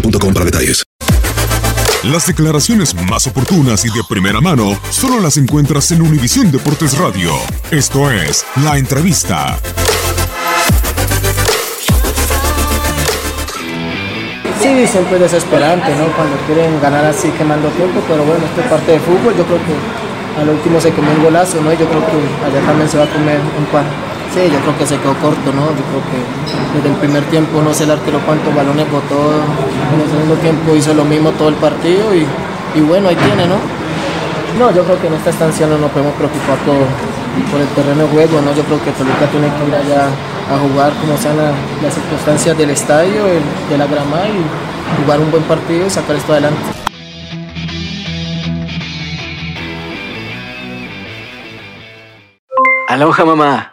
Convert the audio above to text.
boostmobile.com para detalles. Las declaraciones más oportunas y de primera mano solo las encuentras en Univisión Deportes Radio. Esto es La Entrevista. Sí, siempre es desesperante, ¿no? Cuando quieren ganar así quemando tiempo, pero bueno, esto es parte de fútbol. Yo creo que al último se comió un golazo, ¿no? Y yo creo que allá también se va a comer un par. Sí, yo creo que se quedó corto, ¿no? Yo creo que desde el primer tiempo no sé el arquero cuántos balones botó. En el segundo tiempo hizo lo mismo todo el partido y, bueno, ahí tiene, ¿no? No, yo creo que en esta estancia no nos podemos preocupar por, por el terreno de juego, ¿no? Yo creo que Toluca tiene que ir allá a jugar como sean la- las circunstancias del estadio, de la grama y jugar un buen partido y sacar esto adelante. Aloha mamá.